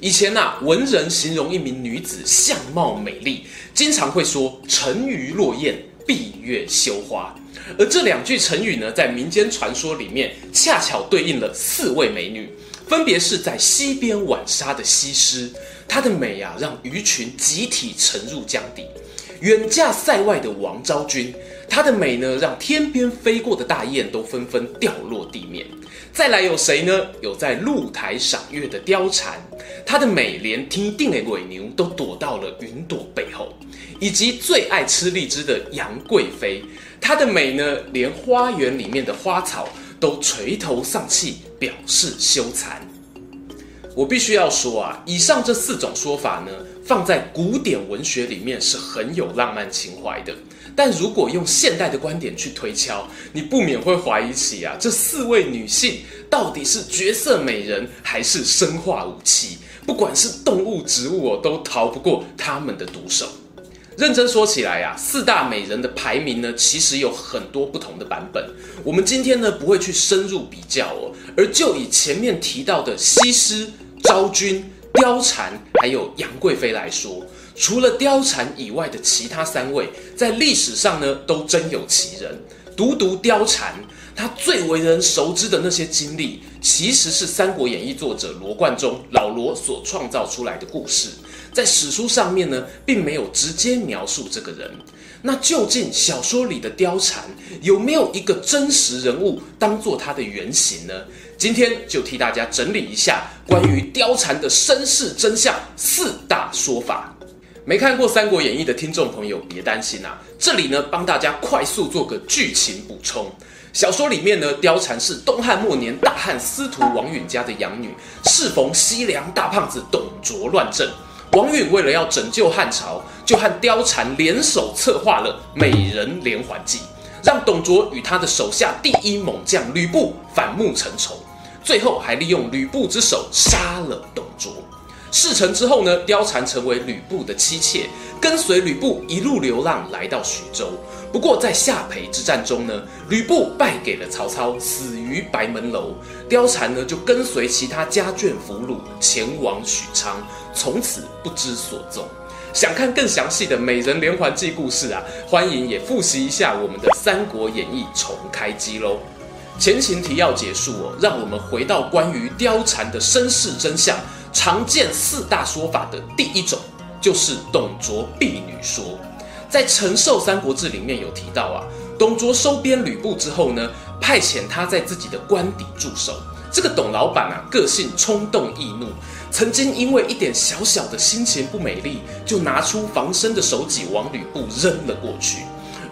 以前呐、啊，文人形容一名女子相貌美丽，经常会说“沉鱼落雁，闭月羞花”。而这两句成语呢，在民间传说里面，恰巧对应了四位美女，分别是在溪边浣纱的西施，她的美啊，让鱼群集体沉入江底；远嫁塞外的王昭君，她的美呢，让天边飞过的大雁都纷纷掉落地面。再来有谁呢？有在露台赏月的貂蝉，她的美连天定的尾牛都躲到了云朵背后；以及最爱吃荔枝的杨贵妃，她的美呢，连花园里面的花草都垂头丧气，表示羞惭。我必须要说啊，以上这四种说法呢，放在古典文学里面是很有浪漫情怀的。但如果用现代的观点去推敲，你不免会怀疑起啊，这四位女性到底是绝色美人还是生化武器？不管是动物、植物哦，都逃不过他们的毒手。认真说起来啊，四大美人的排名呢，其实有很多不同的版本。我们今天呢，不会去深入比较哦，而就以前面提到的西施、昭君、貂蝉还有杨贵妃来说。除了貂蝉以外的其他三位，在历史上呢都真有其人。独独貂蝉，她最为人熟知的那些经历，其实是《三国演义》作者罗贯中老罗所创造出来的故事，在史书上面呢，并没有直接描述这个人。那究竟小说里的貂蝉有没有一个真实人物当做她的原型呢？今天就替大家整理一下关于貂蝉的身世真相四大说法。没看过《三国演义》的听众朋友，别担心啊！这里呢，帮大家快速做个剧情补充。小说里面呢，貂蝉是东汉末年大汉司徒王允家的养女，适逢西凉大胖子董卓乱政，王允为了要拯救汉朝，就和貂蝉联手策划了美人连环计，让董卓与他的手下第一猛将吕布反目成仇，最后还利用吕布之手杀了董卓。事成之后呢，貂蝉成为吕布的妻妾，跟随吕布一路流浪来到徐州。不过在下邳之战中呢，吕布败给了曹操，死于白门楼。貂蝉呢就跟随其他家眷俘虏前往许昌，从此不知所踪。想看更详细的美人连环计故事啊，欢迎也复习一下我们的《三国演义》重开机喽。前情提要结束哦，让我们回到关于貂蝉的身世真相。常见四大说法的第一种，就是董卓婢女说。在《陈寿三国志》里面有提到啊，董卓收编吕布之后呢，派遣他在自己的官邸驻守。这个董老板啊，个性冲动易怒，曾经因为一点小小的心情不美丽，就拿出防身的手戟往吕布扔了过去。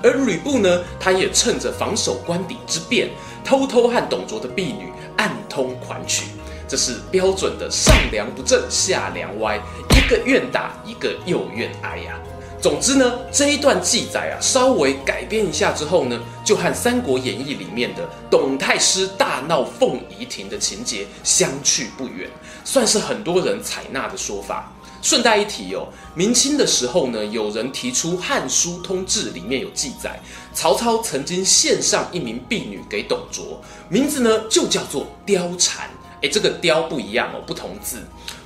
而吕布呢，他也趁着防守官邸之便，偷偷和董卓的婢女暗通款曲。这是标准的上梁不正下梁歪，一个愿打，一个又愿挨呀。总之呢，这一段记载啊，稍微改编一下之后呢，就和《三国演义》里面的董太师大闹凤仪亭的情节相去不远，算是很多人采纳的说法。顺带一提哦，明清的时候呢，有人提出《汉书通志》里面有记载，曹操曾经献上一名婢女给董卓，名字呢就叫做貂蝉。诶，这个“雕”不一样哦，不同字。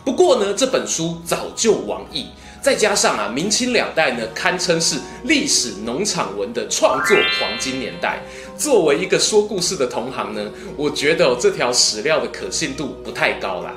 不过呢，这本书早就亡佚，再加上啊，明清两代呢，堪称是历史农场文的创作黄金年代。作为一个说故事的同行呢，我觉得哦，这条史料的可信度不太高啦。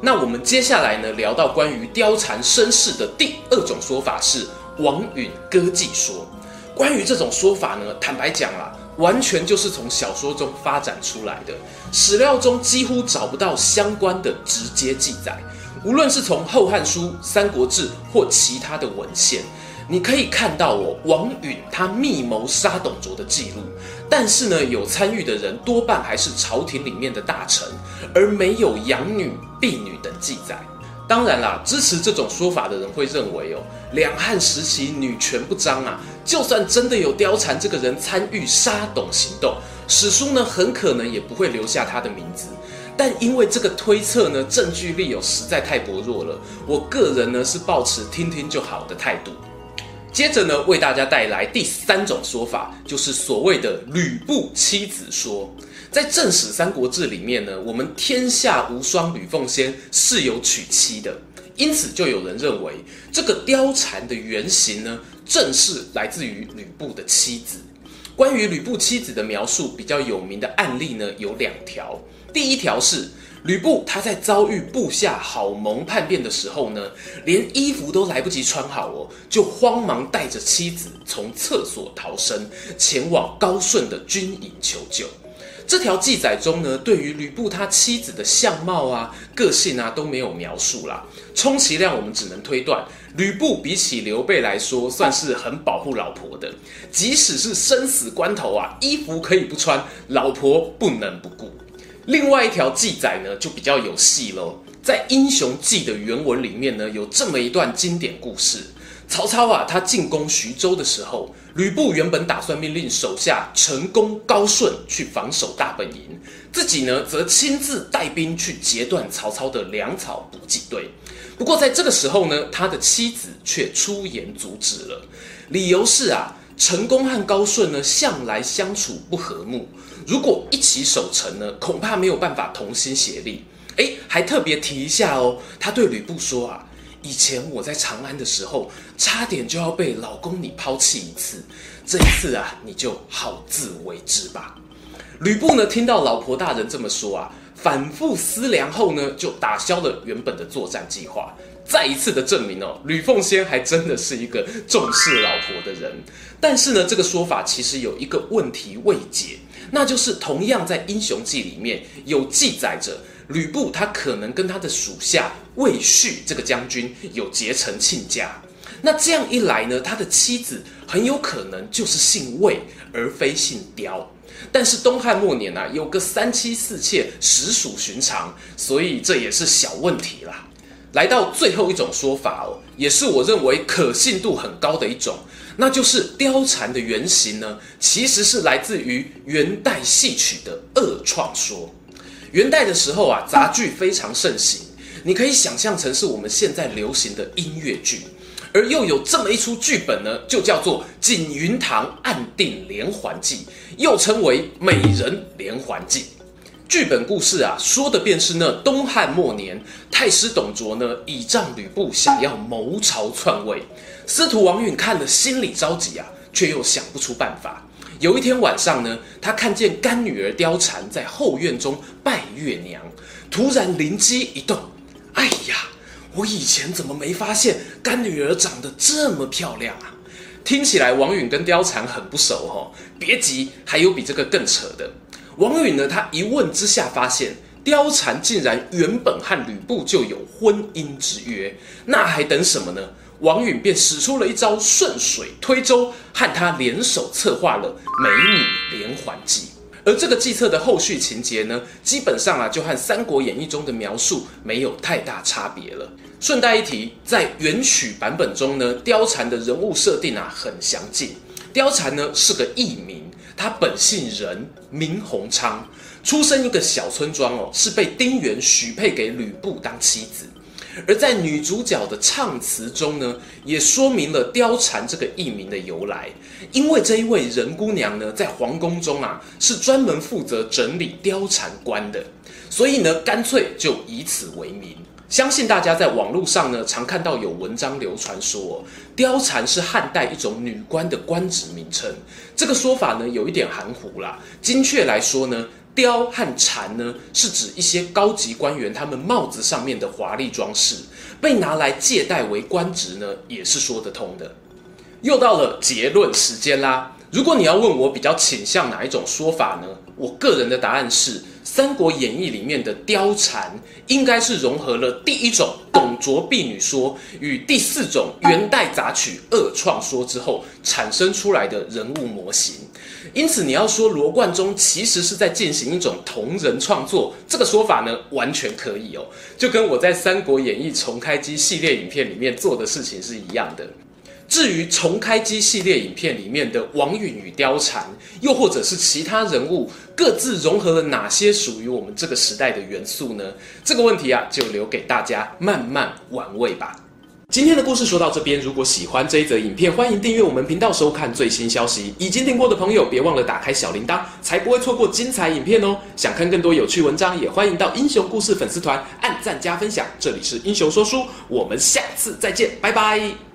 那我们接下来呢，聊到关于貂蝉身世的第二种说法是王允歌妓说。关于这种说法呢，坦白讲啦。完全就是从小说中发展出来的，史料中几乎找不到相关的直接记载。无论是从《后汉书》《三国志》或其他的文献，你可以看到哦，王允他密谋杀董卓的记录。但是呢，有参与的人多半还是朝廷里面的大臣，而没有养女、婢女等记载。当然啦，支持这种说法的人会认为哦，两汉时期女权不彰啊，就算真的有貂蝉这个人参与杀董行动，史书呢很可能也不会留下他的名字。但因为这个推测呢，证据力有实在太薄弱了，我个人呢是抱持听听就好的态度。接着呢，为大家带来第三种说法，就是所谓的吕布妻子说。在正史《三国志》里面呢，我们天下无双吕奉先是有娶妻的，因此就有人认为这个貂蝉的原型呢，正是来自于吕布的妻子。关于吕布妻子的描述，比较有名的案例呢有两条。第一条是吕布他在遭遇部下郝萌叛变的时候呢，连衣服都来不及穿好哦，就慌忙带着妻子从厕所逃生，前往高顺的军营求救。这条记载中呢，对于吕布他妻子的相貌啊、个性啊都没有描述啦。充其量我们只能推断，吕布比起刘备来说，算是很保护老婆的。即使是生死关头啊，衣服可以不穿，老婆不能不顾。另外一条记载呢，就比较有戏喽。在《英雄记》的原文里面呢，有这么一段经典故事：曹操啊，他进攻徐州的时候，吕布原本打算命令手下陈宫、高顺去防守大本营，自己呢，则亲自带兵去截断曹操的粮草补给队。不过在这个时候呢，他的妻子却出言阻止了，理由是啊，陈宫和高顺呢，向来相处不和睦。如果一起守城呢，恐怕没有办法同心协力。诶，还特别提一下哦，他对吕布说啊，以前我在长安的时候，差点就要被老公你抛弃一次，这一次啊，你就好自为之吧。吕布呢，听到老婆大人这么说啊，反复思量后呢，就打消了原本的作战计划。再一次的证明哦，吕凤仙还真的是一个重视老婆的人。但是呢，这个说法其实有一个问题未解。那就是同样在《英雄记》里面有记载着吕布，他可能跟他的属下魏续这个将军有结成亲家。那这样一来呢，他的妻子很有可能就是姓魏而非姓刁。但是东汉末年啊，有个三妻四妾实属寻常，所以这也是小问题啦。来到最后一种说法哦，也是我认为可信度很高的一种。那就是貂蝉的原型呢，其实是来自于元代戏曲的二创说。元代的时候啊，杂剧非常盛行，你可以想象成是我们现在流行的音乐剧，而又有这么一出剧本呢，就叫做《锦云堂暗定连环计》，又称为《美人连环计》。剧本故事啊，说的便是那东汉末年，太师董卓呢，倚仗吕布想要谋朝篡位。司徒王允看了心里着急啊，却又想不出办法。有一天晚上呢，他看见干女儿貂蝉在后院中拜月娘，突然灵机一动，哎呀，我以前怎么没发现干女儿长得这么漂亮啊？听起来王允跟貂蝉很不熟哦。别急，还有比这个更扯的。王允呢，他一问之下发现，貂蝉竟然原本和吕布就有婚姻之约，那还等什么呢？王允便使出了一招顺水推舟，和他联手策划了美女连环计。而这个计策的后续情节呢，基本上啊，就和《三国演义》中的描述没有太大差别了。顺带一提，在元曲版本中呢，貂蝉的人物设定啊很详尽。貂蝉呢是个艺名，她本姓任，名弘昌，出生一个小村庄哦，是被丁原许配给吕布当妻子。而在女主角的唱词中呢，也说明了貂蝉这个艺名的由来。因为这一位任姑娘呢，在皇宫中啊，是专门负责整理貂蝉官的，所以呢，干脆就以此为名。相信大家在网络上呢，常看到有文章流传说，貂蝉是汉代一种女官的官职名称。这个说法呢，有一点含糊啦。精确来说呢，貂和蝉呢，是指一些高级官员他们帽子上面的华丽装饰，被拿来借贷为官职呢，也是说得通的。又到了结论时间啦！如果你要问我比较倾向哪一种说法呢？我个人的答案是，三国演义》里面的貂蝉，应该是融合了第一种董卓婢女说与第四种元代杂曲二创说之后产生出来的人物模型。因此，你要说罗贯中其实是在进行一种同人创作，这个说法呢，完全可以哦，就跟我在《三国演义》重开机系列影片里面做的事情是一样的。至于重开机系列影片里面的王允与貂蝉，又或者是其他人物各自融合了哪些属于我们这个时代的元素呢？这个问题啊，就留给大家慢慢玩味吧。今天的故事说到这边，如果喜欢这一则影片，欢迎订阅我们频道收看最新消息。已经订过的朋友，别忘了打开小铃铛，才不会错过精彩影片哦。想看更多有趣文章，也欢迎到英雄故事粉丝团按赞加分享。这里是英雄说书，我们下次再见，拜拜。